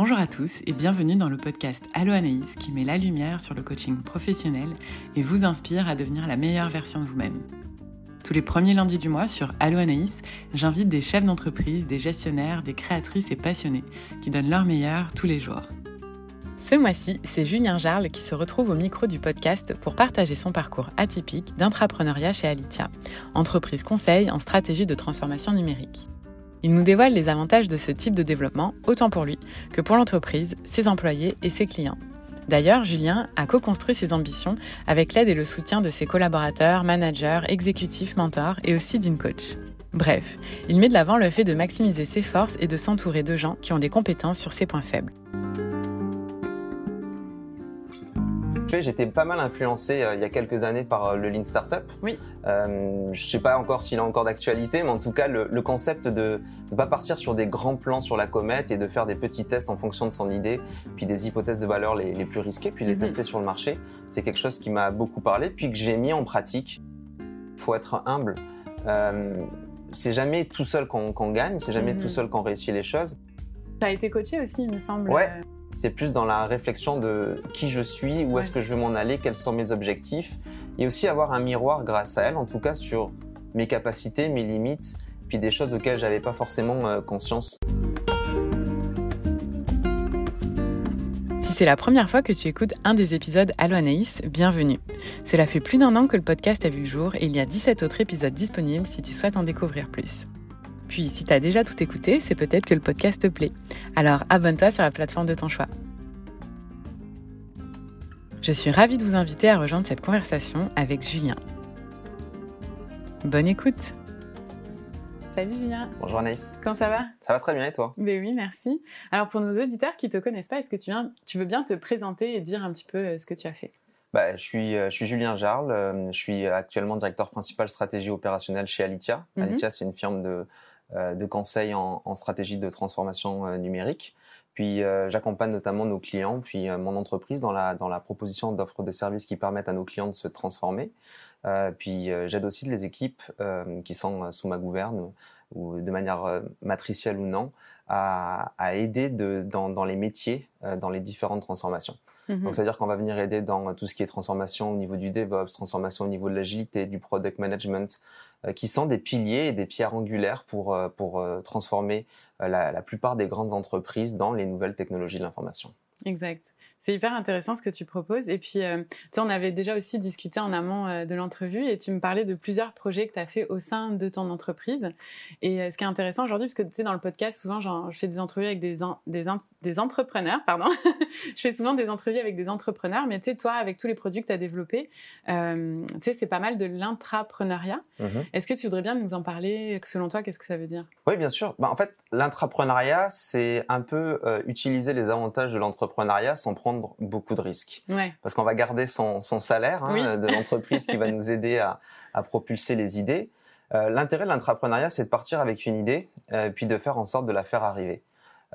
Bonjour à tous et bienvenue dans le podcast Allo Anaïs qui met la lumière sur le coaching professionnel et vous inspire à devenir la meilleure version de vous-même. Tous les premiers lundis du mois sur Allo Anaïs, j'invite des chefs d'entreprise, des gestionnaires, des créatrices et passionnés qui donnent leur meilleur tous les jours. Ce mois-ci, c'est Julien Jarle qui se retrouve au micro du podcast pour partager son parcours atypique d'intrapreneuriat chez Alitia, entreprise conseil en stratégie de transformation numérique. Il nous dévoile les avantages de ce type de développement, autant pour lui que pour l'entreprise, ses employés et ses clients. D'ailleurs, Julien a co-construit ses ambitions avec l'aide et le soutien de ses collaborateurs, managers, exécutifs, mentors et aussi d'InCoach. Bref, il met de l'avant le fait de maximiser ses forces et de s'entourer de gens qui ont des compétences sur ses points faibles. J'étais pas mal influencé euh, il y a quelques années par euh, le Lean Startup. Oui. Euh, je sais pas encore s'il a encore d'actualité, mais en tout cas, le, le concept de ne pas partir sur des grands plans sur la comète et de faire des petits tests en fonction de son idée, puis des hypothèses de valeur les, les plus risquées, puis les Mhm. tester sur le marché, c'est quelque chose qui m'a beaucoup parlé, puis que j'ai mis en pratique. faut être humble. Euh, c'est jamais tout seul qu'on qu'on gagne, c'est jamais Mhm. tout seul qu'on réussit les choses. Tu as été coaché aussi, il me semble. Ouais. C'est plus dans la réflexion de qui je suis, où Ouais. est-ce que je veux m'en aller, quels sont mes objectifs, et aussi avoir un miroir grâce à elle, en tout cas sur mes capacités, mes limites, puis des choses auxquelles j'avais pas forcément euh, conscience. Si c'est la première fois que tu écoutes un des épisodes Allo Anaïs, bienvenue. Cela fait plus d'un an que le podcast a vu le jour et il y a 17 autres épisodes disponibles si tu souhaites en découvrir plus. Puis si tu as déjà tout écouté, c'est peut-être que le podcast te plaît. Alors abonne-toi sur la plateforme de ton choix. Je suis ravie de vous inviter à rejoindre cette conversation avec Julien. Bonne écoute Salut Julien, Bonjour Anaïs. comment ça va? Ça va très bien et toi? Ben oui, merci. Alors pour nos auditeurs qui te connaissent pas, est-ce que tu, viens, tu veux bien te présenter et dire un petit peu euh, ce que tu as fait? Bah, je, suis, euh, je suis Julien Jarle, euh, je suis actuellement directeur principal stratégie opérationnelle chez Alitia. Mhm. Alitia, c'est une firme de, de conseil en, en stratégie de transformation euh, numérique. Puis euh, j'accompagne notamment nos clients, puis euh, mon entreprise dans la, dans la proposition d'offres de services qui permettent à nos clients de se transformer. Euh, puis euh, j'aide aussi les équipes euh, qui sont euh, sous ma gouverne ou de manière euh, matricielle ou non à, à aider de, dans, dans les métiers, euh, dans les différentes transformations. Mhm. Donc, c'est-à-dire qu'on va venir aider dans tout ce qui est transformation au niveau du DevOps, transformation au niveau de l'agilité, du product management, euh, qui sont des piliers et des pierres angulaires pour, euh, pour euh, transformer euh, la, la plupart des grandes entreprises dans les nouvelles technologies de l'information. Exact. C'est hyper intéressant ce que tu proposes. Et puis, euh, tu sais, on avait déjà aussi discuté en amont euh, de l'entrevue et tu me parlais de plusieurs projets que tu as fait au sein de ton entreprise. Et euh, ce qui est intéressant aujourd'hui, parce que tu sais, dans le podcast, souvent, genre, je fais des entrevues avec des, en- des, des entrepreneurs, pardon. je fais souvent des entrevues avec des entrepreneurs, mais tu sais, toi, avec tous les produits que tu as développés, tu sais, c'est pas mal de l'intrapreneuriat. Est-ce que tu voudrais bien nous en parler? Selon toi, qu'est-ce que ça veut dire? Oui, bien sûr. Bah, en fait, l'intrapreneuriat, c'est un peu utiliser les avantages de l'entrepreneuriat sans prendre beaucoup de risques. Ouais. parce qu'on va garder son, son salaire hein, Oui. de l'entreprise qui va nous aider à, à propulser les idées. Euh, L'intérêt de l'entrepreneuriat, c'est de partir avec une idée, euh, puis de faire en sorte de la faire arriver.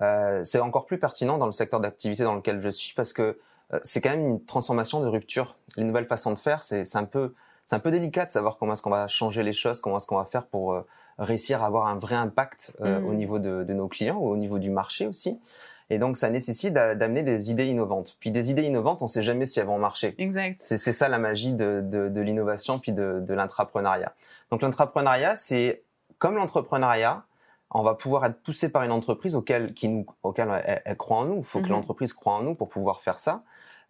Euh, c'est encore plus pertinent dans le secteur d'activité dans lequel je suis parce que euh, c'est quand même une transformation de rupture. Les nouvelles façons de faire, c'est un peu, c'est un peu délicat de savoir comment est-ce qu'on va changer les choses, comment est-ce qu'on va faire pour euh, réussir à avoir un vrai impact euh, Mhm. au niveau de, de nos clients ou au niveau du marché aussi. Et donc, ça nécessite d'a- d'amener des idées innovantes. Puis des idées innovantes, on ne sait jamais si elles vont marcher. Exact. C'est c'est ça la magie de, de, de l'innovation puis de, de l'intrapreneuriat. Donc l'intrapreneuriat, c'est comme l'entrepreneuriat, on va pouvoir être poussé par une entreprise auquel, qui nous, auquel elle, elle croit en nous. Il faut que l'entreprise croit en nous pour pouvoir faire ça.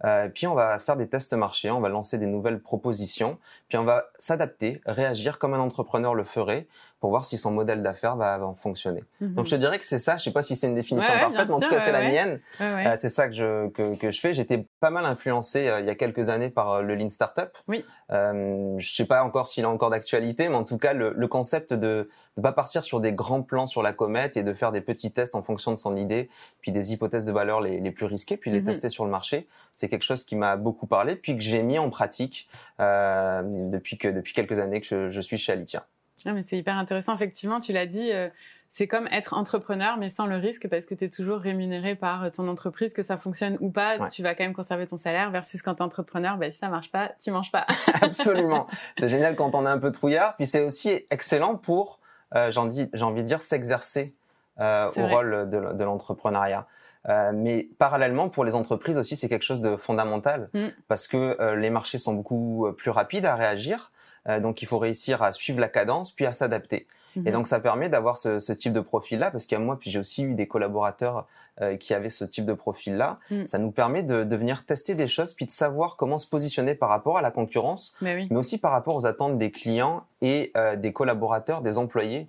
Euh, puis on va faire des tests marchés, on va lancer des nouvelles propositions, puis on va s'adapter, réagir comme un entrepreneur le ferait pour voir si son modèle d'affaires va, va fonctionner. Mhm. Donc je te dirais que c'est ça. Je sais pas si c'est une définition Ouais, parfaite, mais en tout cas c'est la ouais. mienne. Euh, c'est ça que je, que, que je fais. J'étais pas mal influencé euh, il y a quelques années par euh, le Lean Startup. Oui. Euh, je sais pas encore s'il a encore d'actualité, mais en tout cas, le, le concept de ne pas partir sur des grands plans sur la comète et de faire des petits tests en fonction de son idée, puis des hypothèses de valeur les, les plus risquées, puis les Mhm. tester sur le marché, c'est quelque chose qui m'a beaucoup parlé, puis que j'ai mis en pratique euh, depuis, que, depuis quelques années que je, je suis chez Alitia. Ah, mais c'est hyper intéressant, effectivement, tu l'as dit, euh, c'est comme être entrepreneur, mais sans le risque, parce que tu es toujours rémunéré par euh, ton entreprise, que ça fonctionne ou pas, Ouais. tu vas quand même conserver ton salaire, versus quand tu es entrepreneur, bah, si ça marche pas, tu manges pas. Absolument. c'est génial quand on est un peu trouillard, puis c'est aussi excellent pour, euh, j'ai envie de dire, s'exercer euh, au vrai. rôle de, de l'entrepreneuriat. Euh, mais parallèlement, pour les entreprises aussi, c'est quelque chose de fondamental Mm. parce que euh, les marchés sont beaucoup euh, plus rapides à réagir. Euh, donc, il faut réussir à suivre la cadence puis à s'adapter. Mhm. Et donc, ça permet d'avoir ce, ce type de profil-là parce qu'il y a moi, puis j'ai aussi eu des collaborateurs euh, qui avaient ce type de profil-là. Mm. Ça nous permet de, de venir tester des choses puis de savoir comment se positionner par rapport à la concurrence Mais oui. mais aussi par rapport aux attentes des clients et euh, des collaborateurs, des employés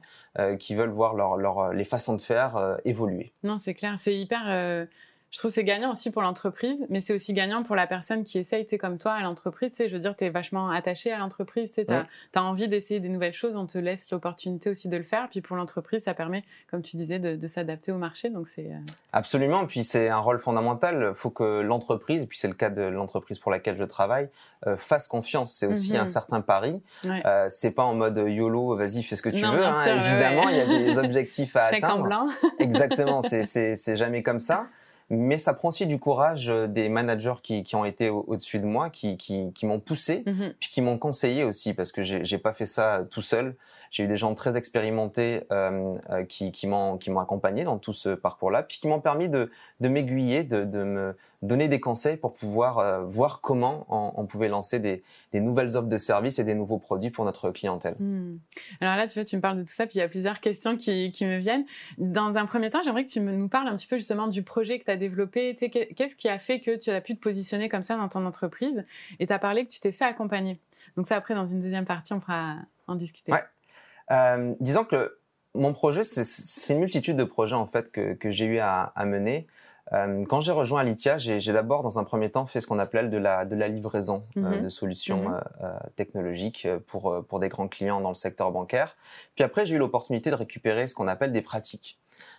qui veulent voir leur, leur, les façons de faire évoluer. Non, c'est clair. C'est hyper. Euh, Je trouve que c'est gagnant aussi pour l'entreprise, mais c'est aussi gagnant pour la personne qui essaye, tu sais, comme toi, à l'entreprise. Tu sais, je veux dire, tu es vachement attaché à l'entreprise. Tu as, Ouais. envie d'essayer des nouvelles choses. On te laisse l'opportunité aussi de le faire. Puis pour l'entreprise, ça permet, comme tu disais, de, de s'adapter au marché. Donc c'est. euh, Absolument, puis c'est un rôle fondamental. Il faut que l'entreprise, et puis c'est le cas de l'entreprise pour laquelle je travaille, euh, fasse confiance. C'est aussi Mhm. un certain pari. Ouais. Euh, c'est pas en mode YOLO, vas-y, fais ce que tu Non, veux. hein. sûr, Évidemment, ouais. il y a des objectifs à Chèque en atteindre. blanc. Exactement, c'est jamais comme ça. Mais ça prend aussi du courage euh, des managers qui, qui ont été au- au-dessus de moi, qui, qui, qui m'ont poussé, Mhm. puis qui m'ont conseillé aussi, parce que j'ai j'ai pas fait ça tout seul. J'ai eu des gens très expérimentés euh, euh, qui, qui m'ont accompagné dans tout ce parcours-là, puis qui m'ont permis de, de m'aiguiller, de, de me donner des conseils pour pouvoir euh, voir comment on, on pouvait lancer des, des nouvelles offres de services et des nouveaux produits pour notre clientèle. Hmm. Alors là, tu vois, tu me parles de tout ça, puis il y a plusieurs questions qui, qui me viennent. Dans un premier temps, j'aimerais que tu me- nous parles un petit peu justement du projet que tu as développé. Tu sais, qu'est- Qu'est-ce qui a fait que tu as pu te positionner comme ça dans ton entreprise? Et tu as parlé que tu t'es fait accompagner. Donc ça, après, dans une deuxième partie, on pourra en discuter. Ouais. Euh, disons que mon projet, c'est- une multitude de projets en fait que, que j'ai eu à, à mener. Euh, quand j'ai rejoint Alitia, j'ai d'abord, dans un premier temps, fait ce qu'on appelle de la, de la livraison euh, Mhm. de solutions euh, euh, technologiques pour, pour des grands clients dans le secteur bancaire. Puis après, j'ai eu l'opportunité de récupérer ce qu'on appelle des pratiques.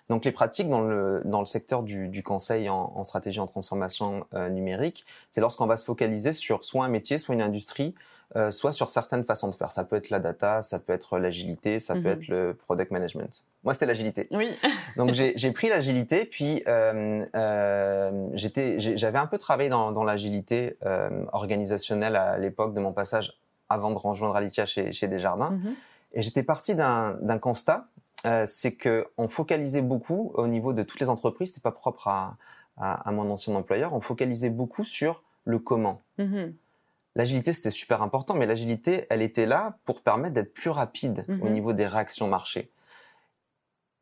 Donc les pratiques dans le, dans le secteur du, du conseil en, en stratégie en transformation euh, numérique, c'est lorsqu'on va se focaliser sur soit un métier, soit une industrie, euh, soit sur certaines façons de faire. Ça peut être la data, ça peut être l'agilité, ça peut Mhm. être le product management. Moi, c'était l'agilité. Oui. Donc j'ai pris l'agilité, puis euh, euh, j'avais un peu travaillé dans, dans l'agilité organisationnelle à l'époque de mon passage avant de rejoindre Alitia chez, chez Desjardins. Mhm. Et j'étais parti d'un constat, c'est que on focalisait beaucoup au niveau de toutes les entreprises, c'était pas propre à, à, à mon ancien employeur, on focalisait beaucoup sur le comment. Mhm. L'agilité, c'était super important, mais l'agilité, elle était là pour permettre d'être plus rapide au Mhm. niveau des réactions marché.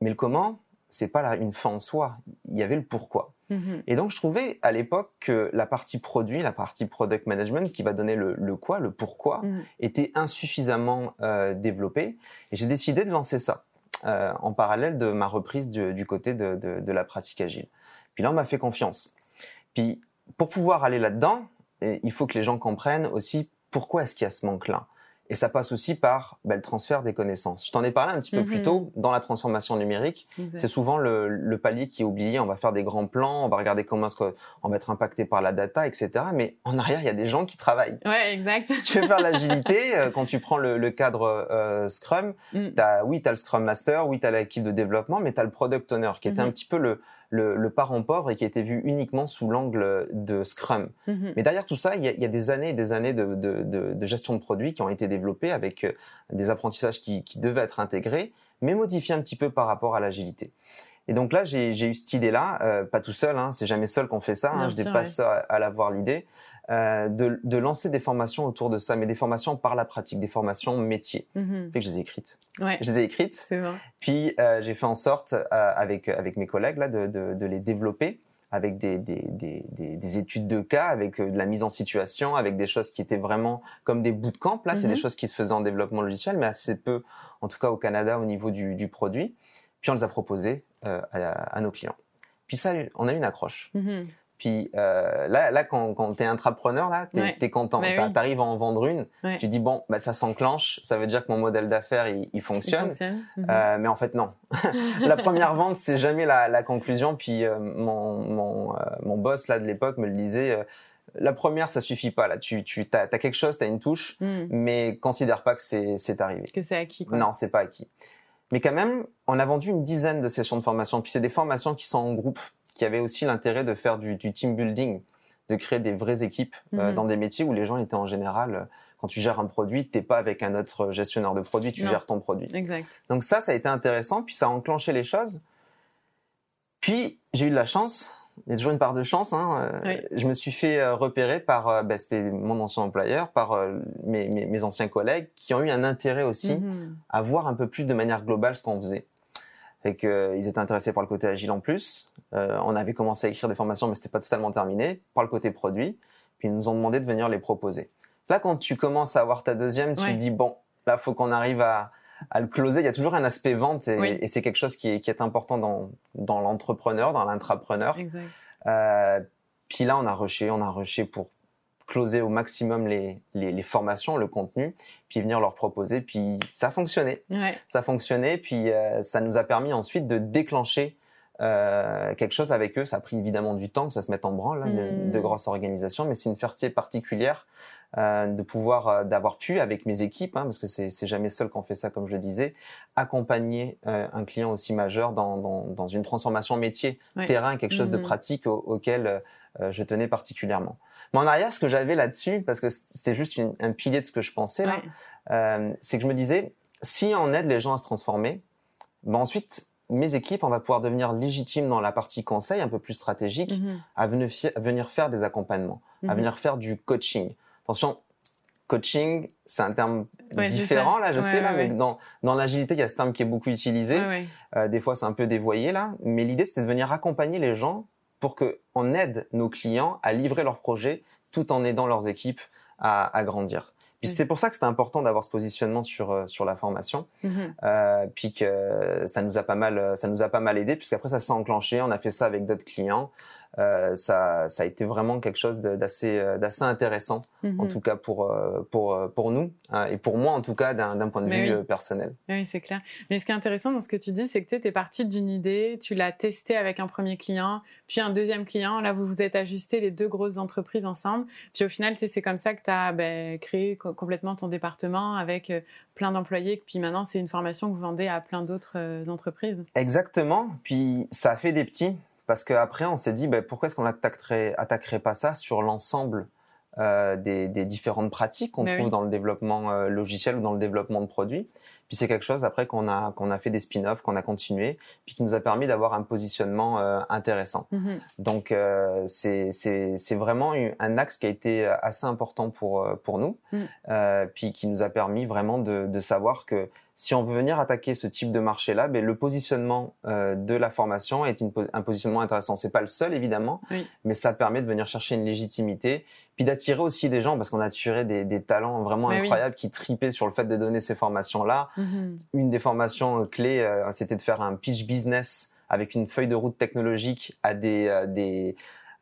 Mais le comment, c'est pas là une fin en soi. Il y avait le pourquoi. Mhm. Et donc, je trouvais à l'époque que la partie produit, la partie product management, qui va donner le, le quoi, le pourquoi, Mhm. était insuffisamment euh, développée. Et j'ai décidé de lancer ça euh, en parallèle de ma reprise du, du côté de, de, de la pratique agile. Puis là, on m'a fait confiance. Puis, pour pouvoir aller là-dedans, et il faut que les gens comprennent aussi pourquoi est-ce qu'il y a ce manque-là. Et ça passe aussi par ben, le transfert des connaissances. Je t'en ai parlé un petit peu Mhm. plus tôt dans la transformation numérique. C'est souvent le, le palier qui est oublié. On va faire des grands plans, on va regarder comment est-ce qu'on va être impacté par la data, etc. Mais en arrière, il y a des gens qui travaillent. Ouais, exact. Tu veux faire l'agilité, euh, quand tu prends le, le cadre euh, Scrum, Mm. Oui, tu as le Scrum Master, oui, tu as l'équipe de développement, mais tu as le Product Owner, qui était Mhm. un petit peu le, le, le parent pauvre et qui était vu uniquement sous l'angle de Scrum. Mhm. Mais derrière tout ça, il y a, y a des années et des années de, de, de, de gestion de produits qui ont été développés avec euh, des apprentissages qui, qui devaient être intégrés, mais modifiés un petit peu par rapport à l'agilité. Et donc là, j'ai, j'ai eu cette idée-là, euh, pas tout seul, hein, c'est jamais seul qu'on fait ça, hein, je sûr, pas ouais. à, à l'avoir l'idée, euh, de, de lancer des formations autour de ça, mais des formations par la pratique, des formations métiers. Mhm. Que je les ai écrites. Ouais, Je les ai écrites, c'est puis euh, j'ai fait en sorte, euh, avec, avec mes collègues, là, de, de, de les développer avec des, des, des, des, des études de cas, avec de la mise en situation, avec des choses qui étaient vraiment comme des bootcamps. Là, c'est Mhm. des choses qui se faisaient en développement logiciel, mais assez peu, en tout cas au Canada, au niveau du, du produit. Puis on les a proposés à, à nos clients. Puis ça, on a eu une accroche. Mhm. Puis euh, là, là, quand, quand tu es entrepreneur, là, tu es, Ouais. content. Bah Tu oui. arrives à en vendre une, Ouais. tu dis, bon, bah, ça s'enclenche, ça veut dire que mon modèle d'affaires, il, il Il fonctionne. fonctionne. Mhm. Euh, mais en fait, non. la première vente, c'est jamais la, la conclusion. Puis euh, mon, mon, euh, mon boss là de l'époque me le disait. euh, la première, ça suffit pas. Là, tu, tu as, quelque chose, tu as une touche, Mhm. mais considère pas que c'est c'est arrivé. Que c'est acquis, quoi. Non, c'est pas acquis. Mais quand même, on a vendu une dizaine de sessions de formation. Puis c'est des formations qui sont en groupe, qui avaient aussi l'intérêt de faire du, du team building, de créer des vraies équipes euh, Mhm. dans des métiers où les gens étaient en général. euh, Quand tu gères un produit, t'es pas avec un autre gestionnaire de produit, tu Non. gères ton produit. Exact. Donc ça, ça a été intéressant, puis ça a enclenché les choses. Puis j'ai eu de la chance, il y a toujours une part de chance. Hein. Euh, je me suis fait euh, repérer par, euh, ben, c'était mon ancien employeur, par mes, mes, mes, anciens collègues qui ont eu un intérêt aussi mhm. à voir un peu plus de manière globale ce qu'on faisait. Fait que, ils étaient intéressés par le côté agile en plus. on avait commencé à écrire des formations, mais c'était pas totalement terminé. Par le côté produit, puis ils nous ont demandé de venir les proposer. Là, quand tu commences à avoir ta deuxième, tu te dis bon, là, faut qu'on arrive à, à le closer. Il y a toujours un aspect vente et, et c'est quelque chose qui est, qui est important dans, dans l'entrepreneur, dans l'intrapreneur. Euh, puis là, on a rushé, on a rushé pour closer au maximum les, les, les, formations, le contenu, puis venir leur proposer. Puis ça. Ouais. Ça a fonctionné, puis euh, ça nous a permis ensuite de déclencher euh, quelque chose avec eux. Ça a pris évidemment du temps que ça se mette en branle, hein, de, de, grosses organisations, mais c'est une fierté particulière euh, de pouvoir, euh, d'avoir pu avec mes équipes, hein, parce que c'est jamais seul qu'on fait ça, comme je le disais, accompagner un client aussi majeur dans, dans, dans une transformation métier, terrain, quelque chose de mm-hmm. pratique auquel je tenais particulièrement. Mais en arrière, ce que j'avais là-dessus, parce que c'était juste un pilier de ce que je pensais là, c'est que je me disais, si on aide les gens à se transformer, ben ensuite mes équipes, on va pouvoir devenir légitimes dans la partie conseil, un peu plus stratégique, mm-hmm. à, venir, à, venir, faire des accompagnements, à mm-hmm. venir faire du coaching. Attention, coaching, c'est un terme différent là, je sais là, mais dans dans l'agilité, il y a ce terme qui est beaucoup utilisé. Euh, des fois, c'est un peu dévoyé là, mais l'idée c'était de venir accompagner les gens pour que on aide nos clients à livrer leurs projets tout en aidant leurs équipes à, à grandir. Puis c'est pour ça que c'était important d'avoir ce positionnement sur euh, sur la formation, mm-hmm. euh, puis que ça nous a pas mal ça nous a pas mal aidé puisqu'après ça s'est enclenché, on a fait ça avec d'autres clients. Euh, ça, ça a été vraiment quelque chose d'assez euh, d'assez intéressant, en mhm. tout cas pour euh, pour pour nous hein, et pour moi en tout cas d'un point de vue personnel. Oui, c'est clair. Mais ce qui est intéressant dans ce que tu dis, c'est que tu es parti d'une idée, tu l'as testé avec un premier client, puis un deuxième client. Là, vous vous êtes ajusté les deux grosses entreprises ensemble. Puis au final, c'est comme ça que tu as ben, créé complètement ton département avec plein d'employés. Puis maintenant, c'est une formation que vous vendez à plein d'autres entreprises. Exactement. Puis ça a fait des petits parce qu'après, on s'est dit, ben, pourquoi est-ce qu'on attaquerait, attaquerait pas ça sur l'ensemble euh, des, des, différentes pratiques qu'on ben trouve dans le développement euh, logiciel ou dans le développement de produits. Puis c'est quelque chose après qu'on a qu'on a fait des spin-offs, qu'on a continué, puis qui nous a permis d'avoir un positionnement euh, intéressant. Mm-hmm. Donc euh, c'est c'est c'est vraiment un axe qui a été assez important pour pour nous, mm. puis qui nous a permis vraiment de de savoir que si on veut venir attaquer ce type de marché-là, ben, le positionnement euh, de la formation est une, un positionnement intéressant. C'est pas le seul évidemment, mais ça permet de venir chercher une légitimité, puis d'attirer aussi des gens parce qu'on a attiré des, des talents vraiment incroyables qui tripaient sur le fait de donner ces formations-là. Mm-hmm. Une des formations clés, euh, c'était de faire un pitch business avec une feuille de route technologique à des, euh, des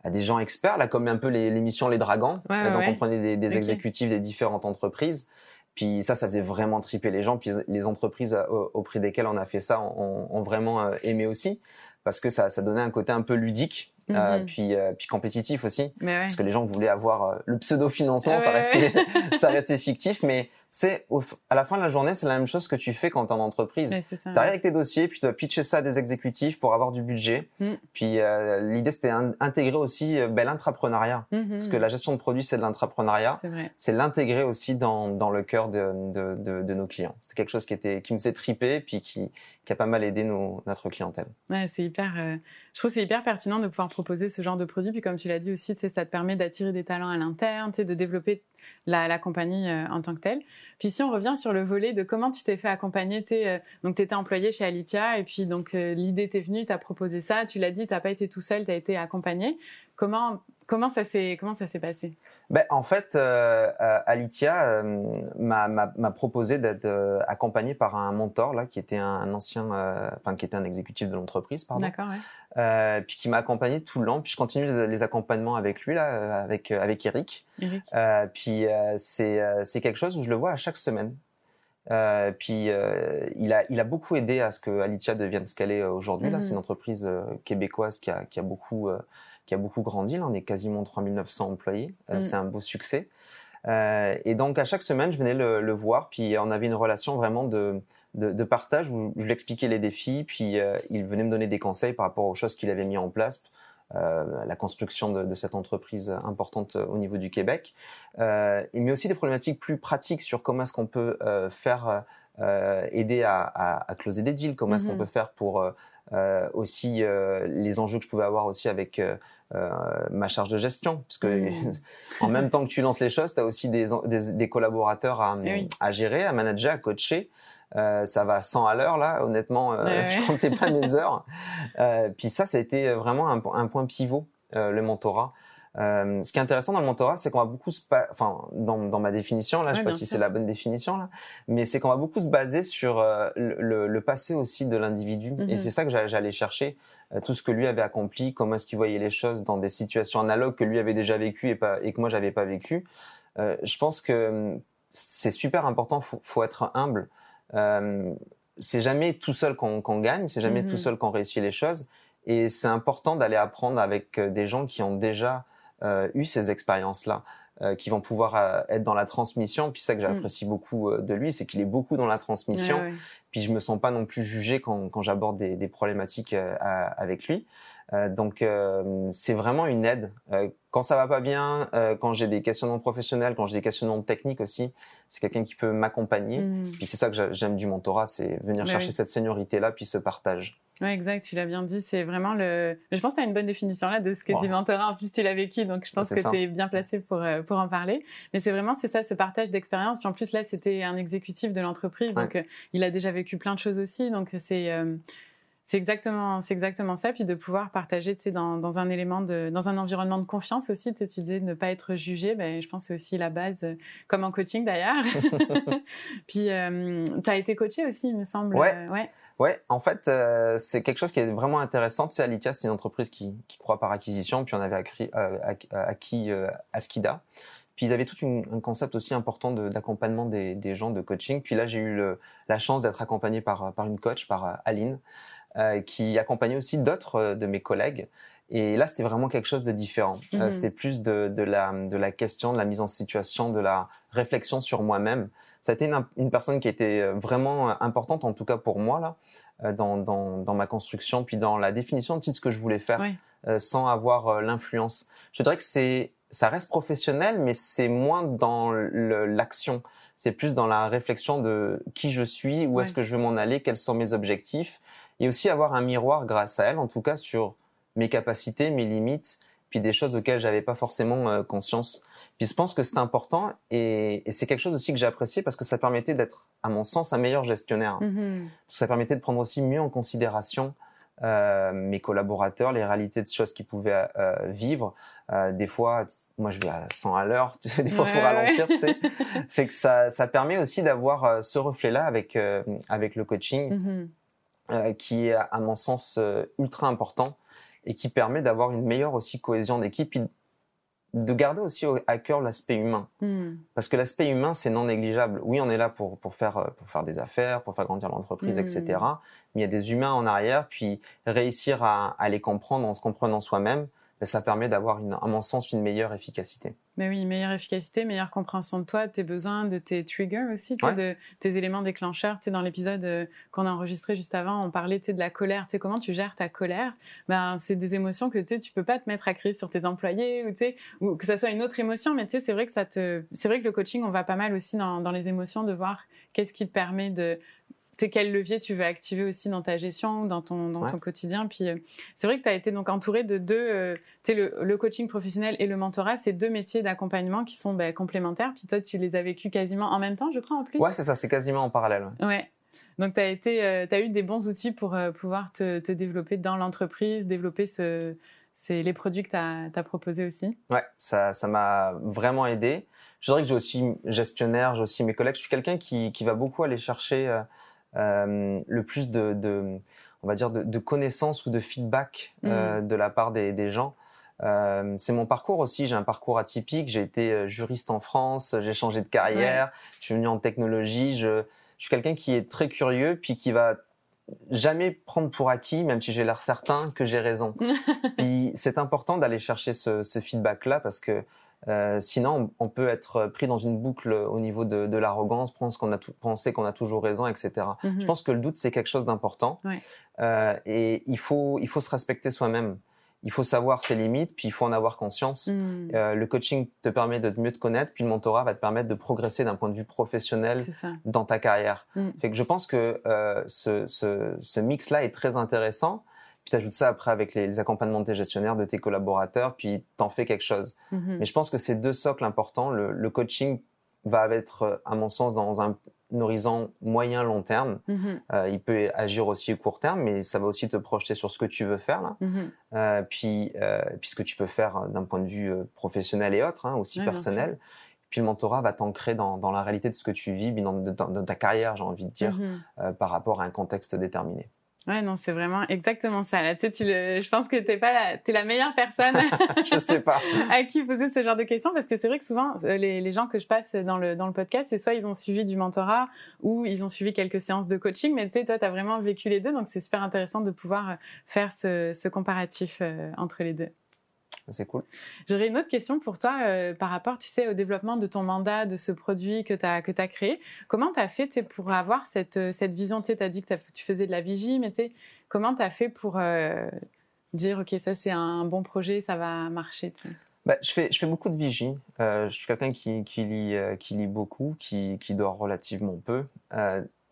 à des gens experts, là comme un peu l'émission Les Dragons, donc on prenait des, des exécutifs des différentes entreprises. Puis ça, ça faisait vraiment triper les gens. Puis les entreprises euh, au, prix desquelles on a fait ça ont, ont vraiment euh, aimé aussi parce que ça, ça donnait un côté un peu ludique euh, mhm. puis euh, puis compétitif aussi parce que les gens voulaient avoir euh, le pseudo financement ça restait ça restait fictif mais c'est à la fin de la journée c'est la même chose que tu fais quand tu es en entreprise tu arrives avec tes dossiers puis tu dois pitcher ça à des exécutifs pour avoir du budget mm. puis l'idée c'était d'intégrer aussi ben, l'entrepreneuriat mm-hmm. parce que la gestion de produits c'est de l'entrepreneuriat c'est l'intégrer aussi dans dans le cœur de de, de, de nos clients c'était quelque chose qui était qui me s'est tripé puis qui qui a pas mal aidé nos, notre clientèle. Ouais, c'est hyper. Euh, je trouve c'est hyper pertinent de pouvoir proposer ce genre de produit. Puis comme tu l'as dit aussi, ça te permet d'attirer des talents à l'interne, de développer la, la compagnie euh, en tant que telle. Puis si on revient sur le volet de comment tu t'es fait accompagner, es, euh, donc tu étais employé chez Alitia et puis donc l'idée t'est venue, tu as proposé ça, tu l'as dit, tu n'as pas été tout seul, tu as été accompagné. Comment comment ça s'est comment ça s'est passé? Ben, en fait, euh, euh Alitia euh, m'a proposé d'être euh, accompagné par un mentor là, qui était un, ancien, enfin qui était un exécutif de l'entreprise, pardon. D'accord. Ouais. Puis qui m'a accompagné tout le long. Puis je continue les, accompagnements avec lui là, avec avec Eric. Eric. puis c'est c'est quelque chose où je le vois à chaque semaine. puis il a il a beaucoup aidé à ce que Alitia devienne ce qu'elle est aujourd'hui. Là, c'est une mhm. entreprise québécoise qui a qui a beaucoup qui a beaucoup grandi. Là, on est quasiment 3900 employés. Euh, mm. C'est un beau succès. Euh, et donc, à chaque semaine, je venais le, le, voir, puis on avait une relation vraiment de, de, de partage où je lui expliquais les défis, puis euh, il venait me donner des conseils par rapport aux choses qu'il avait mis en place, euh, la construction de, de, cette entreprise importante au niveau du Québec, euh, mais aussi des problématiques plus pratiques sur comment est-ce qu'on peut faire aider à, à, closer des deals, comment est-ce qu'on mhm. peut faire pour aussi les enjeux que je pouvais avoir aussi avec ma charge de gestion, parce que mhm. en même temps que tu lances les choses, tu as aussi des, des, collaborateurs à, eh à, gérer, à manager, à coacher. Euh, ça va 100 à l'heure là, honnêtement, euh, je comptais pas mes heures. Euh, puis ça, ça a été vraiment un, un point pivot, euh, le mentorat. Euh, ce qui est intéressant dans le mentorat, c'est qu'on va beaucoup se, enfin, dans, dans, ma définition là, je sais pas si c'est la bonne définition là, mais c'est qu'on va beaucoup se baser sur le, le, passé aussi de l'individu, et mhm. c'est ça que j'allais chercher, tout ce que lui avait accompli, comment est-ce qu'il voyait les choses dans des situations analogues que lui avait déjà vécu et pas et que moi j'avais pas vécu. je pense que hum, c'est super important, faut, faut être humble. Euh, c'est jamais tout seul qu'on gagne, c'est jamais tout mhm. seul qu'on réussit les choses. Et c'est important d'aller apprendre avec euh, des gens qui ont déjà euh, eu ces expériences-là, euh, qui vont pouvoir être dans la transmission. Puis ça que j'apprécie mm. beaucoup de lui, c'est qu'il est beaucoup dans la transmission. Puis je me sens pas non plus jugé quand, quand j'aborde des, des, problématiques avec lui. Donc c'est vraiment une aide quand ça va pas bien, euh, quand j'ai des questionnements professionnels, quand j'ai des questionnements techniques aussi, c'est quelqu'un qui peut m'accompagner. Mm. Puis c'est ça que j'aime du mentorat, c'est venir chercher cette seniorité-là, puis ce partage. Ouais, exact, tu l'as bien dit. C'est vraiment le. Je pense que tu as une bonne définition là de ce que dit mentorat. En plus, tu l'as vécu, donc je pense que tu es bien placé pour, euh, pour en parler. Mais c'est vraiment, c'est ça, ce partage d'expérience. Puis en plus, là, c'était un exécutif de l'entreprise, donc euh, il a déjà vécu plein de choses aussi. Donc c'est. C'est exactement, c'est exactement ça. Puis de pouvoir partager, tu sais, dans, dans, un élément de, dans un environnement de confiance aussi. Tu, disais ne pas être jugé. Ben, je pense que c'est aussi la base, euh, comme en coaching d'ailleurs. Puis euh, tu as été coaché aussi, il me semble. Ouais. Euh, ouais. Ouais, en fait, c'est quelque chose qui est vraiment intéressant. Tu sais, Alicia, c'est une entreprise qui, qui croit par acquisition, puis on avait acquis, acquis Askida. Puis ils avaient tout un concept aussi important d'accompagnement des, des, gens de coaching. Puis là, j'ai eu le, la chance d'être accompagné par, par une coach, par Aline, euh, qui accompagnait aussi d'autres euh, de mes collègues. Et là, c'était vraiment quelque chose de différent. Euh, mhm. c'était plus de, de, la, de la question, de la mise en situation, de la réflexion sur moi-même. Ça a été une, une, personne qui était vraiment importante, en tout cas pour moi, là, dans, dans, dans ma construction, puis dans la définition de ce que je voulais faire, sans avoir l'influence. Je dirais que c'est, ça reste professionnel, mais c'est moins dans l'action. C'est plus dans la réflexion de qui je suis, où est-ce que je veux m'en aller, quels sont mes objectifs, et aussi avoir un miroir grâce à elle, en tout cas sur mes capacités, mes limites, puis des choses auxquelles j'avais pas forcément euh, conscience. Puis je pense que c'est important et, c'est quelque chose aussi que j'ai apprécié parce que ça permettait d'être, à mon sens, un meilleur gestionnaire. Mm-hmm. Ça permettait de prendre aussi mieux en considération euh, mes collaborateurs, les réalités de choses qu'ils pouvaient euh, vivre. des fois, moi je vais à 100 à l'heure, des fois il faut ralentir, tu sais. fait que ça, ça permet aussi d'avoir ce reflet-là avec avec le coaching. Mm-hmm. Euh, qui est à mon sens euh, ultra important et qui permet d'avoir une meilleure aussi cohésion d'équipe et de garder aussi à cœur l'aspect humain. Hmm. Parce que l'aspect humain, c'est non négligeable. Oui, on est là pour, pour, faire, euh, pour faire des affaires, pour faire grandir l'entreprise, etc. Hmm. Mais il y a des humains en arrière, puis réussir à, à les comprendre en se comprenant soi-même, ça permet d'avoir, à mon sens, une meilleure efficacité. Mais oui, meilleure efficacité, meilleure compréhension de toi, de tes besoins, de tes triggers aussi, de tes éléments déclencheurs. Tu sais, dans l'épisode euh, qu'on a enregistré juste avant, on parlait de la colère. Tu sais, comment tu gères ta colère? Ben, C'est des émotions que tu tu peux pas te mettre à crier sur tes employés ou, ou que ça soit une autre émotion. Mais c'est vrai que ça te, c'est vrai que le coaching, on va pas mal aussi dans, dans les émotions de voir qu'est-ce qui te permet de quel levier tu veux activer aussi dans ta gestion, dans ton, dans ton quotidien. Puis euh, c'est vrai que tu as été donc entouré de deux, euh, tu sais, le, le, coaching professionnel et le mentorat, c'est deux métiers d'accompagnement qui sont ben, complémentaires. Puis toi, tu les as vécus quasiment en même temps, je crois, en plus. Ouais, c'est ça, c'est quasiment en parallèle. Ouais. Donc, tu as, été, euh, as eu des bons outils pour pouvoir te, te, développer dans l'entreprise, développer ce, c'est les produits que tu as, as proposés aussi. Ouais, ça m'a vraiment aidé. Je dirais que j'ai aussi gestionnaire, j'ai aussi mes collègues. Je suis quelqu'un qui, qui va beaucoup aller chercher euh, le plus de, de, on va dire, de, de connaissances ou de feedback euh, mm. de la part des, des gens. Euh, c'est mon parcours aussi. J'ai un parcours atypique. J'ai été euh, juriste en France. J'ai changé de carrière. Je suis venu en technologie. Je, je suis quelqu'un qui est très curieux, puis qui va jamais prendre pour acquis, même si j'ai l'air certain que j'ai raison. c'est important d'aller chercher ce, ce feedback-là parce que euh, sinon, on peut être pris dans une boucle au niveau de, de l'arrogance, penser qu'on a, tout, penser qu'on a toujours raison, etc. Mhm. Je pense que le doute, c'est quelque chose d'important. Ouais. Euh, et il faut, il faut se respecter soi-même. il faut savoir ses limites, puis il faut en avoir conscience. Mm. Euh, le coaching te permet de mieux te connaître, puis le mentorat va te permettre de progresser d'un point de vue professionnel dans ta carrière. Mm. Fait que je pense que euh, ce, ce, ce mix-là est très intéressant. Puis tu ajoutes ça après avec les, les accompagnements de tes gestionnaires, de tes collaborateurs, puis t'en fais quelque chose. Mhm. Mais je pense que c'est deux socles importants. Le, le coaching va être, à mon sens, dans un, horizon moyen-long terme. Mhm. Euh, il peut agir aussi au court terme, mais ça va aussi te projeter sur ce que tu veux faire là. Mhm. Euh, puis, euh, puis ce que tu peux faire d'un point de vue professionnel et autre, hein, aussi personnel. Puis le mentorat va t'ancrer dans, dans la réalité de ce que tu vis, dans, dans, dans ta carrière, j'ai envie de dire, par rapport à un contexte déterminé. Ouais, non, c'est vraiment exactement ça. Là, tu sais, tu le... je pense que t'es pas la... t'es la meilleure personne je sais pas. à qui poser ce genre de questions parce que c'est vrai que souvent euh, les, les gens que je passe dans le dans le podcast, c'est soit ils ont suivi du mentorat ou ils ont suivi quelques séances de coaching, mais tu sais, toi, t'as vraiment vécu les deux, donc c'est super intéressant de pouvoir faire ce, ce comparatif euh, entre les deux. C'est cool. J'aurais une autre question pour toi euh, par rapport, tu sais, au développement de ton mandat, de ce produit que tu as, que as créé. Comment tu as fait pour avoir cette, euh, cette vision Tu as dit que tu faisais de la vigie, mais comment tu as fait pour euh, dire, OK, ça c'est un bon projet, ça va marcher Bah, je, fais, je fais beaucoup de vigie. Euh, je suis quelqu'un qui, qui, lit, qui lit beaucoup, qui, qui dort relativement peu.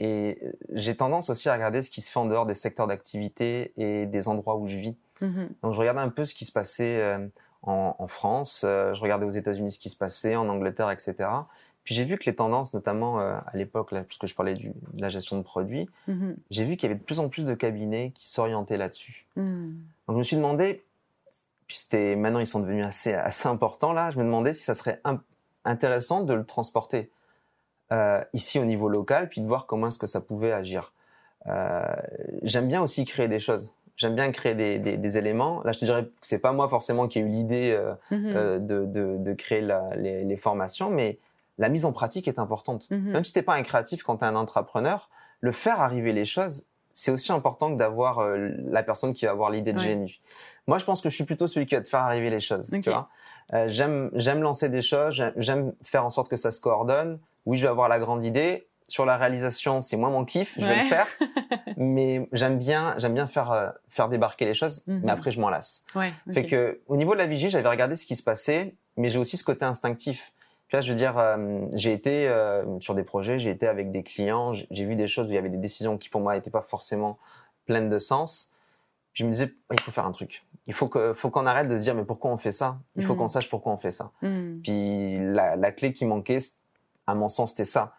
Euh, et j'ai tendance aussi à regarder ce qui se fait en dehors des secteurs d'activité et des endroits où je vis. Mhm. Donc je regardais un peu ce qui se passait euh, en, en France, euh, je regardais aux États-Unis ce qui se passait, en Angleterre, etc. Puis j'ai vu que les tendances, notamment euh, à l'époque, puisque je parlais du, de la gestion de produits, Mhm. j'ai vu qu'il y avait de plus en plus de cabinets qui s'orientaient là-dessus. Mhm. Donc je me suis demandé, puis c'était maintenant ils sont devenus assez assez importants là, je me demandais si ça serait intéressant de le transporter euh, ici au niveau local, puis de voir comment est-ce que ça pouvait agir. Euh, J'aime bien aussi créer des choses. J'aime bien créer des, des, des éléments. Là, je te dirais que c'est pas moi forcément qui ai eu l'idée euh, Mhm. euh, de, de, de créer la- les, les formations, mais la mise en pratique est importante. Mhm. Même si t'es pas un créatif quand tu es un entrepreneur, le faire arriver les choses, c'est aussi important que d'avoir euh, la personne qui va avoir l'idée de Ouais. génie. Moi, je pense que je suis plutôt celui qui va te faire arriver les choses. Ok. Tu vois Euh, j'aime j'aime lancer des choses, j'aime faire en sorte que ça se coordonne. Oui, je vais avoir la grande idée. Sur la réalisation, c'est moins mon kiff, je vais le faire. mais j'aime bien j'aime bien faire euh, faire débarquer les choses, Mhm. mais après je m'en lasse. Ouais. Fait que au niveau de la vigie, j'avais regardé ce qui se passait, mais j'ai aussi ce côté instinctif. Tu vois, je veux dire, euh, j'ai été euh, sur des projets, j'ai été avec des clients, j'ai vu des choses où il y avait des décisions qui pour moi n'étaient pas forcément pleines de sens. Puis je me disais, il faut faire un truc. Il faut que, faut qu'on arrête de se dire, mais pourquoi on fait ça? Il faut Mhm. qu'on sache pourquoi on fait ça. Mhm. Puis la, la clé qui manquait, c- à mon sens, c'était ça.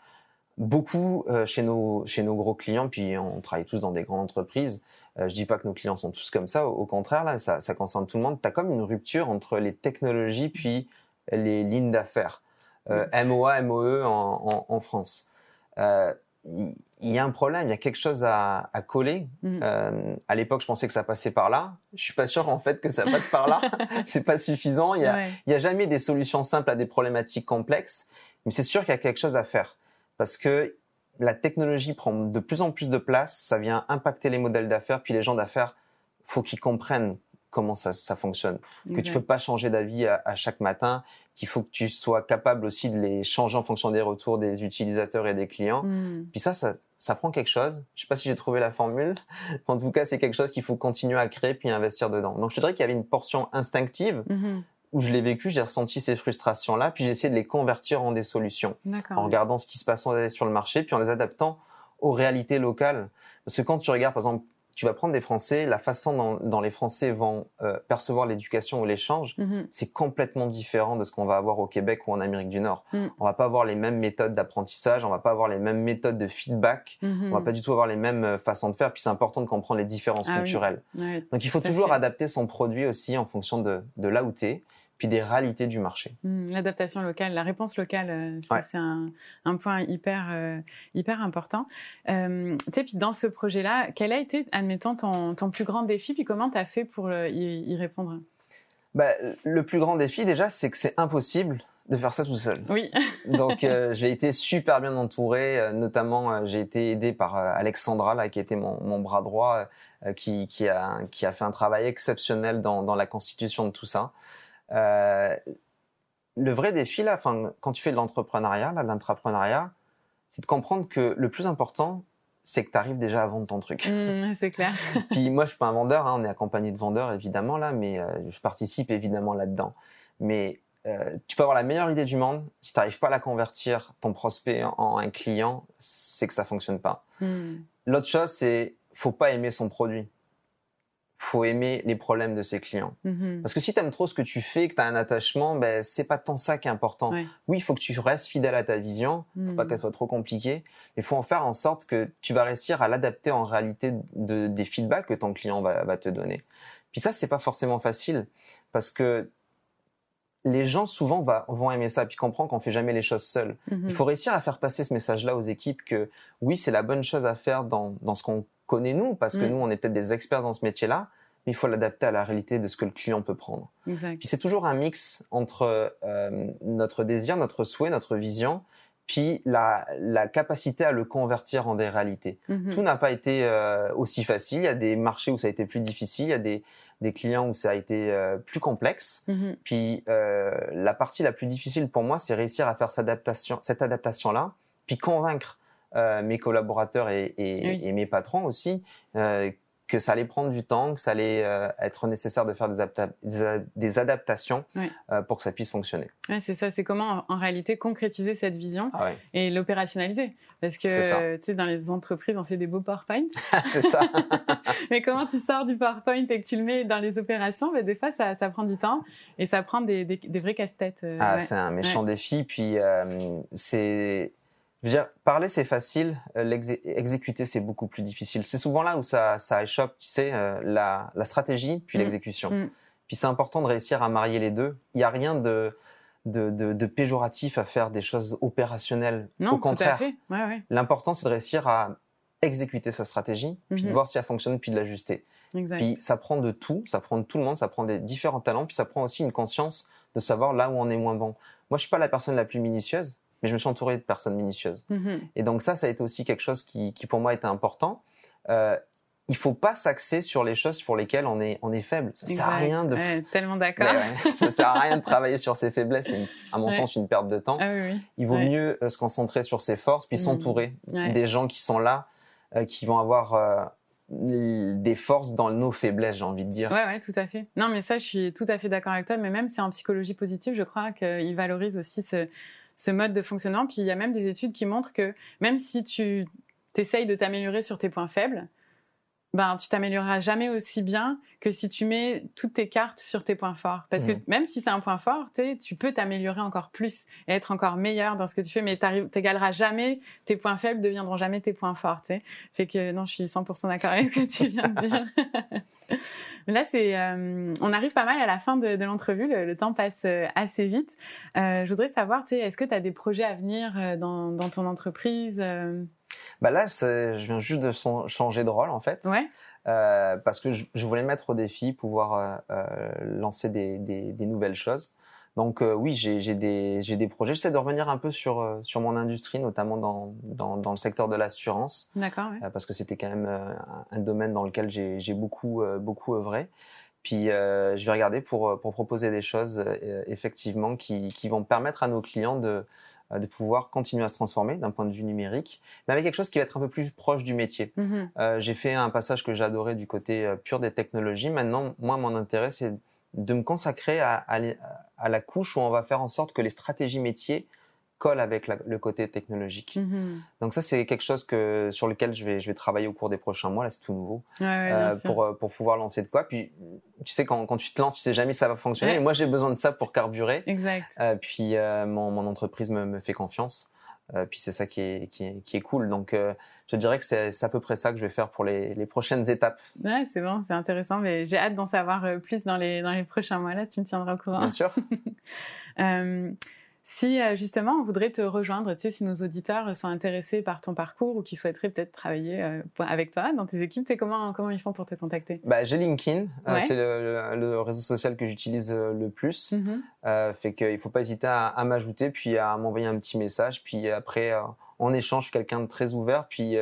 Beaucoup euh, chez nos chez nos gros clients, puis on travaille tous dans des grandes entreprises. Euh, je dis pas que nos clients sont tous comme ça, au, au contraire là, ça, ça concerne tout le monde. T'as comme une rupture entre les technologies puis les lignes d'affaires. Euh, MOA, MOE en, en, en France. Euh, Il y, a un problème, il y a quelque chose à, à coller. Euh, à l'époque, je pensais que ça passait par là. Je suis pas sûr en fait que ça passe par là. C'est pas suffisant. Il y a, Ouais. il n'y a jamais des solutions simples à des problématiques complexes, mais c'est sûr qu'il y a quelque chose à faire parce que la technologie prend de plus en plus de place, ça vient impacter les modèles d'affaires, puis les gens d'affaires, faut qu'ils comprennent comment ça, ça fonctionne, que tu peux pas changer d'avis à, à chaque matin, qu'il faut que tu sois capable aussi de les changer en fonction des retours des utilisateurs et des clients. Mhm. Puis ça, ça, ça prend quelque chose. Je sais pas si j'ai trouvé la formule. En tout cas, c'est quelque chose qu'il faut continuer à créer puis investir dedans. Donc, je te dirais qu'il y avait une portion instinctive Mhm. Où je l'ai vécu, j'ai ressenti ces frustrations-là, puis j'ai essayé de les convertir en des solutions, en regardant ce qui se passait sur le marché, puis en les adaptant aux réalités locales. Parce que quand tu regardes, par exemple, tu vas prendre des Français, la façon dont, dont les Français vont euh, percevoir l'éducation ou l'échange, Mhm. c'est complètement différent de ce qu'on va avoir au Québec ou en Amérique du Nord. Mm. On va pas avoir les mêmes méthodes d'apprentissage, on va pas avoir les mêmes méthodes de feedback, Mhm. on va pas du tout avoir les mêmes euh, façons de faire, puis c'est important de comprendre les différences Ah oui. culturelles. Donc il faut toujours fait. adapter son produit aussi en fonction de, de là où tu es, puis des réalités du marché. Hmm, L'adaptation locale, la réponse locale, euh, Ouais. c'est un, un point hyper, euh, hyper important. Euh, puis dans ce projet-là, quel a été, admettons, ton, ton plus grand défi, puis comment tu as fait pour le- y, y répondre? Bah, le plus grand défi déjà, c'est que c'est impossible de faire ça tout seul. Oui. Donc euh, j'ai été super bien entouré, euh, notamment euh, j'ai été aidé par euh, Alexandra là, qui était mon, mon bras droit, euh, qui, qui, a, qui a fait un travail exceptionnel dans, dans la constitution de tout ça. Euh, le vrai défi là, enfin quand tu fais de l'entrepreneuriat, là, de l'intrapreneuriat, c'est de comprendre que le plus important, c'est que tu arrives déjà à vendre ton truc. Mmh, c'est clair. Puis moi, je suis pas un vendeur, hein, on est accompagné de vendeurs évidemment là, mais euh, je participe évidemment là-dedans. Mais euh, tu peux avoir la meilleure idée du monde, si tu n'arrives pas à la convertir, ton prospect en, un client, c'est que ça fonctionne pas. Mmh. L'autre chose, c'est faut pas aimer son produit faut aimer les problèmes de ses clients. Mm-hmm. Parce que si tu aimes trop ce que tu fais, que tu as un attachement, ben, c'est pas tant ça qui est important. Oui, il faut que tu restes fidèle à ta vision, faut pas mm. qu'elle soit trop compliquée. Il faut en faire en sorte que tu vas réussir à l'adapter en réalité de, des feedbacks que ton client va, va te donner. Puis ça, c'est pas forcément facile parce que les gens souvent va, vont aimer ça, puis comprendre qu'on fait jamais les choses seuls. Mm-hmm. Il faut réussir à faire passer ce message-là aux équipes que oui, c'est la bonne chose à faire dans, dans ce qu'on connaît nous, parce que nous, on est peut-être des experts dans ce métier-là, mais il faut l'adapter à la réalité de ce que le client peut prendre. Puis c'est toujours un mix entre euh, notre désir, notre souhait, notre vision, puis la, la, capacité à le convertir en des réalités. Mm-hmm. Tout n'a pas été euh, aussi facile. Il y a des marchés où ça a été plus difficile, il y a des, des clients où ça a été euh, plus complexe. Mm-hmm. Puis la partie la plus difficile pour moi, c'est réussir à faire cette adaptation, cette adaptation-là, puis convaincre mes collaborateurs et, et, et, mes patrons aussi euh, que ça allait prendre du temps, que ça allait euh, être nécessaire de faire des, des, adaptations euh, pour que ça puisse fonctionner. Ouais, c'est ça, c'est comment en, réalité concrétiser cette vision ah et l'opérationnaliser. Parce que tu sais, dans les entreprises, on fait des beaux PowerPoint. c'est ça. Mais comment tu sors du PowerPoint et que tu le mets dans les opérations, ben, des fois, ça, ça, prend du temps et ça prend des, des, vrais casse-têtes. ah, c'est un méchant défi. Puis c'est je veux dire, parler c'est facile, euh, exécuter c'est beaucoup plus difficile. C'est souvent là où ça, ça échoppe, tu sais, euh, la, la, stratégie puis mm. l'exécution. Mm. Puis c'est important de réussir à marier les deux. Il n'y a rien de, de, de, de, péjoratif à faire des choses opérationnelles. Non, Au contraire. Ouais, ouais. l'important c'est de réussir à exécuter sa stratégie, puis de mm-hmm. voir si elle fonctionne, puis de l'ajuster. Puis ça prend de tout, ça prend de tout le monde, ça prend des différents talents, puis ça prend aussi une conscience de savoir là où on est moins bon. Moi, je suis pas la personne la plus minutieuse, mais je me suis entouré de personnes minutieuses. Mm-hmm. Et donc ça, ça a été aussi quelque chose qui, qui pour moi était important. Euh, il faut pas s'axer sur les choses pour lesquelles on est on est faible. Ça sert à rien de tellement d'accord. ça sert à rien de travailler sur ses faiblesses. C'est à mon sens une perte de temps. Ah, oui, oui. Il vaut mieux euh, se concentrer sur ses forces puis mm. s'entourer des gens qui sont là, euh, qui vont avoir euh, des forces dans nos faiblesses, j'ai envie de dire. Ouais, ouais, tout à fait. Non, mais ça, je suis tout à fait d'accord avec toi. Mais même c'est en psychologie positive, je crois qu'il valorise aussi ce, ce mode de fonctionnement. Puis il y a même des études qui montrent que même si tu t'essayes de t'améliorer sur tes points faibles, ben tu t'amélioreras jamais aussi bien que si tu mets toutes tes cartes sur tes points forts. Parce que mmh. même si c'est un point fort, tu peux t'améliorer encore plus et être encore meilleur dans ce que tu fais, mais t'égaleras jamais, tes points faibles deviendront jamais tes points forts. T'sais. Fait que non, je suis 100% d'accord avec ce que tu viens de dire. Là, c'est, euh, on arrive pas mal à la fin de, de l'entrevue. Le, temps passe euh, assez vite. Euh, je voudrais savoir, tu sais, est-ce que tu as des projets à venir dans, dans ton entreprise Bah là, je viens juste de changer de rôle en fait. Ouais. parce que je, je, voulais mettre au défi, pouvoir lancer des, des, des, nouvelles choses. Donc euh, oui, j'ai des, des projets. J'essaie de revenir un peu sur, euh, sur mon industrie, notamment dans, dans, dans le secteur de l'assurance. D'accord. Euh, parce que c'était quand même un domaine dans lequel j'ai beaucoup, beaucoup œuvré. Puis je vais regarder pour, pour proposer des choses effectivement qui, qui vont permettre à nos clients de, de pouvoir continuer à se transformer d'un point de vue numérique, mais avec quelque chose qui va être un peu plus proche du métier. Mm-hmm. j'ai fait un passage que j'adorais du côté pur des technologies. Maintenant, moi, mon intérêt, c'est de me consacrer à, à, la couche où on va faire en sorte que les stratégies métiers collent avec le côté technologique. Mm-hmm. Donc ça, c'est quelque chose que sur lequel je vais, je vais travailler au cours des prochains mois. Là, c'est tout nouveau euh, pour, euh, pour pouvoir lancer de quoi. Puis, tu sais, quand, quand tu te lances, tu sais jamais si ça va fonctionner. Et moi, j'ai besoin de ça pour carburer. Exact. Euh, puis, euh, mon, mon entreprise me, me fait confiance. Euh, puis c'est ça qui est, qui est, qui est cool. Donc euh, je dirais que c'est à peu près ça que je vais faire pour les, les prochaines étapes. Ouais, c'est bon, c'est intéressant, mais j'ai hâte d'en savoir euh, plus dans les, dans les prochains mois. Là, tu me tiendras au courant. Bien sûr. si euh, justement on voudrait te rejoindre, tu sais, si nos auditeurs sont intéressés par ton parcours ou qui souhaiteraient peut-être travailler euh, avec toi dans tes équipes, comment comment ils font pour te contacter? Bah, j'ai LinkedIn, euh, c'est le, réseau social que j'utilise le plus. Mm-hmm. fait qu'il faut pas hésiter à, à m'ajouter, puis à m'envoyer un petit message, puis après en échange, je suis quelqu'un de très ouvert, puis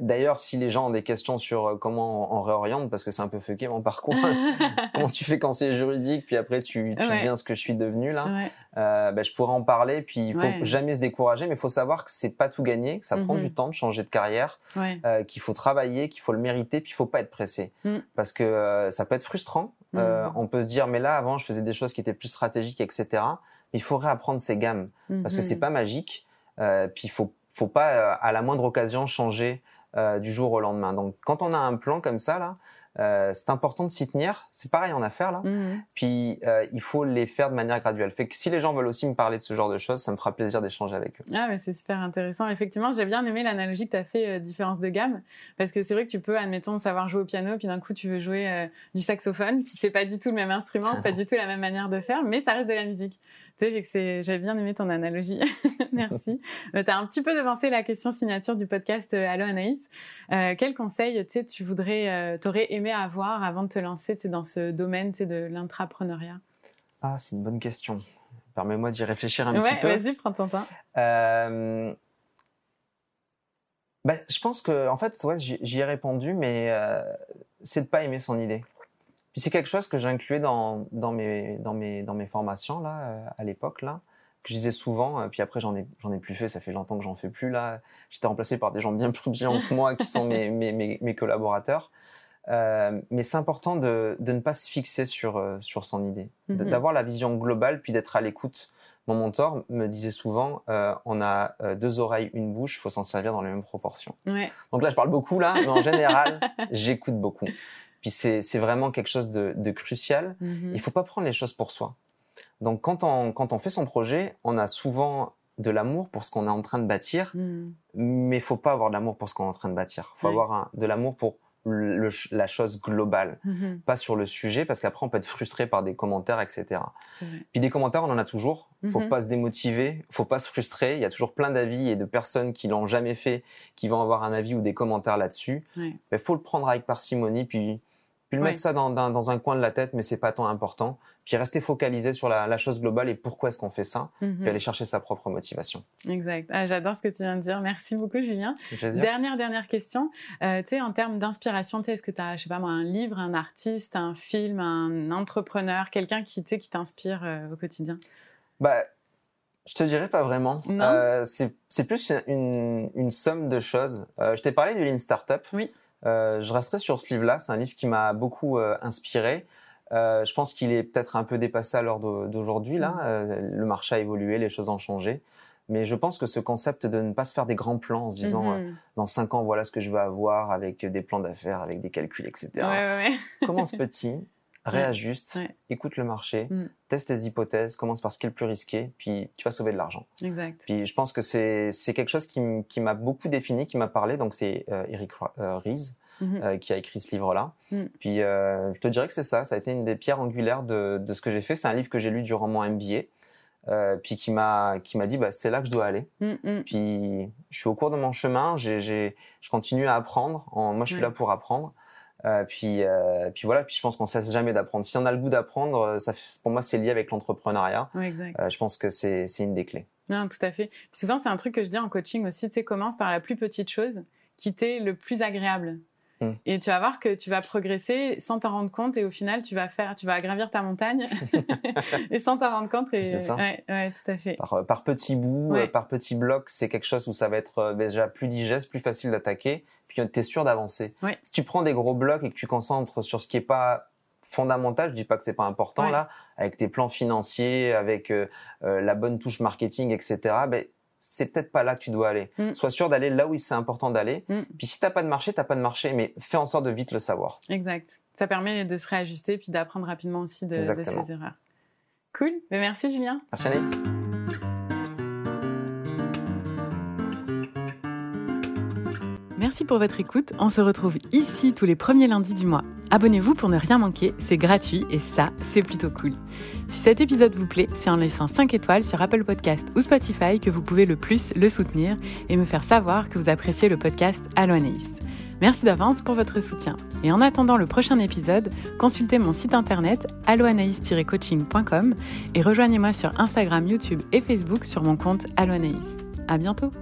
D'ailleurs, si les gens ont des questions sur euh, comment on réoriente, parce que c'est un peu fucké mon parcours, comment tu fais conseiller juridique, puis après tu, tu deviens ce que je suis devenu là, euh, ben, je pourrais en parler. Puis il faut jamais se décourager, mais il faut savoir que c'est pas tout gagné, que ça prend du mhm. temps de changer de carrière, euh, qu'il faut travailler, qu'il faut le mériter, puis il faut pas être pressé, mm. parce que euh, ça peut être frustrant. Mm. on peut se dire, mais là avant je faisais des choses qui étaient plus stratégiques, etc. Mais il faut réapprendre ses gammes, parce que c'est mhm. pas magique. puis il faut faut pas à la moindre occasion changer euh, du jour au lendemain. Donc quand on a un plan comme ça là, euh, c'est important de s'y tenir. C'est pareil en affaires là. Mhm. Puis euh, il faut les faire de manière graduelle. Fait que si les gens veulent aussi me parler de ce genre de choses, ça me fera plaisir d'échanger avec eux. Ah mais c'est super intéressant. Effectivement, j'ai bien aimé l'analogie que tu as fait différence de gamme parce que c'est vrai que tu peux admettons savoir jouer au piano puis d'un coup tu veux jouer du saxophone puis c'est pas du tout le même instrument, c'est pas du tout la même manière de faire, mais ça reste de la musique. J'avais bien aimé ton analogie. Merci. Euh, tu as un petit peu devancé la question signature du podcast euh, Allo Anaïs. Euh, quel conseil tu voudrais, euh, t'aurais aimé avoir avant de te lancer dans ce domaine de l'intrapreneuriat? Ah, c'est une bonne question. Permets-moi d'y réfléchir un petit peu. Vas-y, prends ton temps. Euh... Bah, je pense que, en fait, ouais, j'y ai répondu, mais c'est de pas aimer son idée. Puis c'est quelque chose que j'incluais dans, dans, mes, dans, mes, dans mes formations là, euh, à l'époque, là, que je disais souvent. Euh, puis après, j'en ai, j'en ai plus fait, ça fait longtemps que j'en fais plus. là. J'étais remplacé par des gens bien plus brillants que moi, qui sont mes, mes, mes, collaborateurs. Euh, mais c'est important de, de ne pas se fixer sur, euh, sur son idée, mm-hmm. d'avoir la vision globale, puis d'être à l'écoute. Mon mentor me disait souvent, euh, on a deux oreilles, une bouche, faut s'en servir dans les mêmes proportions. Ouais. Donc là, je parle beaucoup là, mais en général, j'écoute beaucoup. Puis c'est vraiment quelque chose de, de crucial. Mm-hmm. Il faut pas prendre les choses pour soi. Donc quand on, quand on fait son projet, on a souvent de l'amour pour ce qu'on est en train de bâtir, mm. mais il faut pas avoir de l'amour pour ce qu'on est en train de bâtir. Il faut avoir un, de l'amour pour le, la chose globale, mm-hmm. pas sur le sujet, parce qu'après on peut être frustré par des commentaires, etc. Puis des commentaires, on en a toujours. Il faut mm-hmm. pas se démotiver, faut pas se frustrer. Il y a toujours plein d'avis et de personnes qui l'ont jamais fait, qui vont avoir un avis ou des commentaires là-dessus. Mais il faut le prendre avec parcimonie, puis puis mettre ça dans, dans, dans, un coin de la tête, mais c'est pas tant important. Puis rester focalisé sur la, la chose globale et pourquoi est-ce qu'on fait ça, mhm. puis aller chercher sa propre motivation. Exact. Ah, J'adore ce que tu viens de dire. Merci beaucoup, Julien. Dernière, dernière question. Euh, tu sais, en termes d'inspiration, tu sais, est-ce que tu as, je sais pas moi, un livre, un artiste, un film, un entrepreneur, quelqu'un qui, qui t'inspire euh, au quotidien? Bah, je te dirais pas vraiment. Euh, c'est plus une, une, somme de choses. Euh, je t'ai parlé du Lean Startup. Oui. Euh, je resterai sur ce livre-là. C'est un livre qui m'a beaucoup euh, inspiré. Euh, je pense qu'il est peut-être un peu dépassé à l'heure d'aujourd'hui. Là, mm. le marché a évolué, les choses ont changé. Mais je pense que ce concept de ne pas se faire des grands plans en se disant mm-hmm. dans cinq ans voilà ce que je vais avoir avec des plans d'affaires, avec des calculs, etc. Ouais, ouais, Commence petit, réajuste, écoute le marché, mm. teste tes hypothèses, commence par ce qui est le plus risqué, puis tu vas sauver de l'argent. Exact. Puis je pense que c'est quelque chose qui m'a beaucoup défini, qui m'a parlé. Donc c'est euh, Eric euh, Ries mm-hmm. euh, qui a écrit ce livre-là. Mm. Puis je te dirais que c'est ça. Ça a été une des pierres angulaires de, de ce que j'ai fait. C'est un livre que j'ai lu durant mon MBA. Puis qui m'a qui m'a dit bah c'est là que je dois aller. Mm, puis je suis au cours de mon chemin, j'ai je continue à apprendre. moi je suis là pour apprendre. Euh, puis, euh, puis voilà, puis je pense qu'on ne cesse jamais d'apprendre. Si on a le goût d'apprendre, euh, ça, pour moi, c'est lié avec l'entrepreneuriat. je pense que c'est une des clés. Non, tout à fait. Puis souvent, c'est un truc que je dis en coaching aussi, tu sais, commence par la plus petite chose qui t'est le plus agréable. Hmm. Et tu vas voir que tu vas progresser sans t'en rendre compte et au final tu vas faire, tu vas gravir ta montagne et sans t'en rendre compte. Et... C'est ça. Ouais, ouais, tout à fait. Par, par petits bouts, par petits blocs, c'est quelque chose où ça va être déjà plus digeste, plus facile d'attaquer puis tu es sûr d'avancer. Si tu prends des gros blocs et que tu concentres sur ce qui est pas fondamental, je dis pas que c'est pas important là, avec tes plans financiers, avec euh, euh, la bonne touche marketing, etc. Ben c'est peut-être pas là que tu dois aller. Mm. Sois sûr d'aller là où c'est important d'aller. Mm. Puis si t'as pas de marché, t'as pas de marché, mais fais en sorte de vite le savoir. Exact. Ça permet de se réajuster puis d'apprendre rapidement aussi de, de, ses erreurs. Cool. Mais ben, merci Julien. Merci Alice. Merci pour votre écoute. On se retrouve ici tous les premiers lundis du mois. Abonnez-vous pour ne rien manquer, c'est gratuit et ça, c'est plutôt cool. Si cet épisode vous plaît, c'est en laissant 5 étoiles sur Apple Podcast ou Spotify que vous pouvez le plus le soutenir et me faire savoir que vous appréciez le podcast Allo Merci d'avance pour votre soutien. Et en attendant le prochain épisode, consultez mon site internet alloanaïs-coaching.com et rejoignez-moi sur Instagram, YouTube et Facebook sur mon compte Alloanaïs. À bientôt!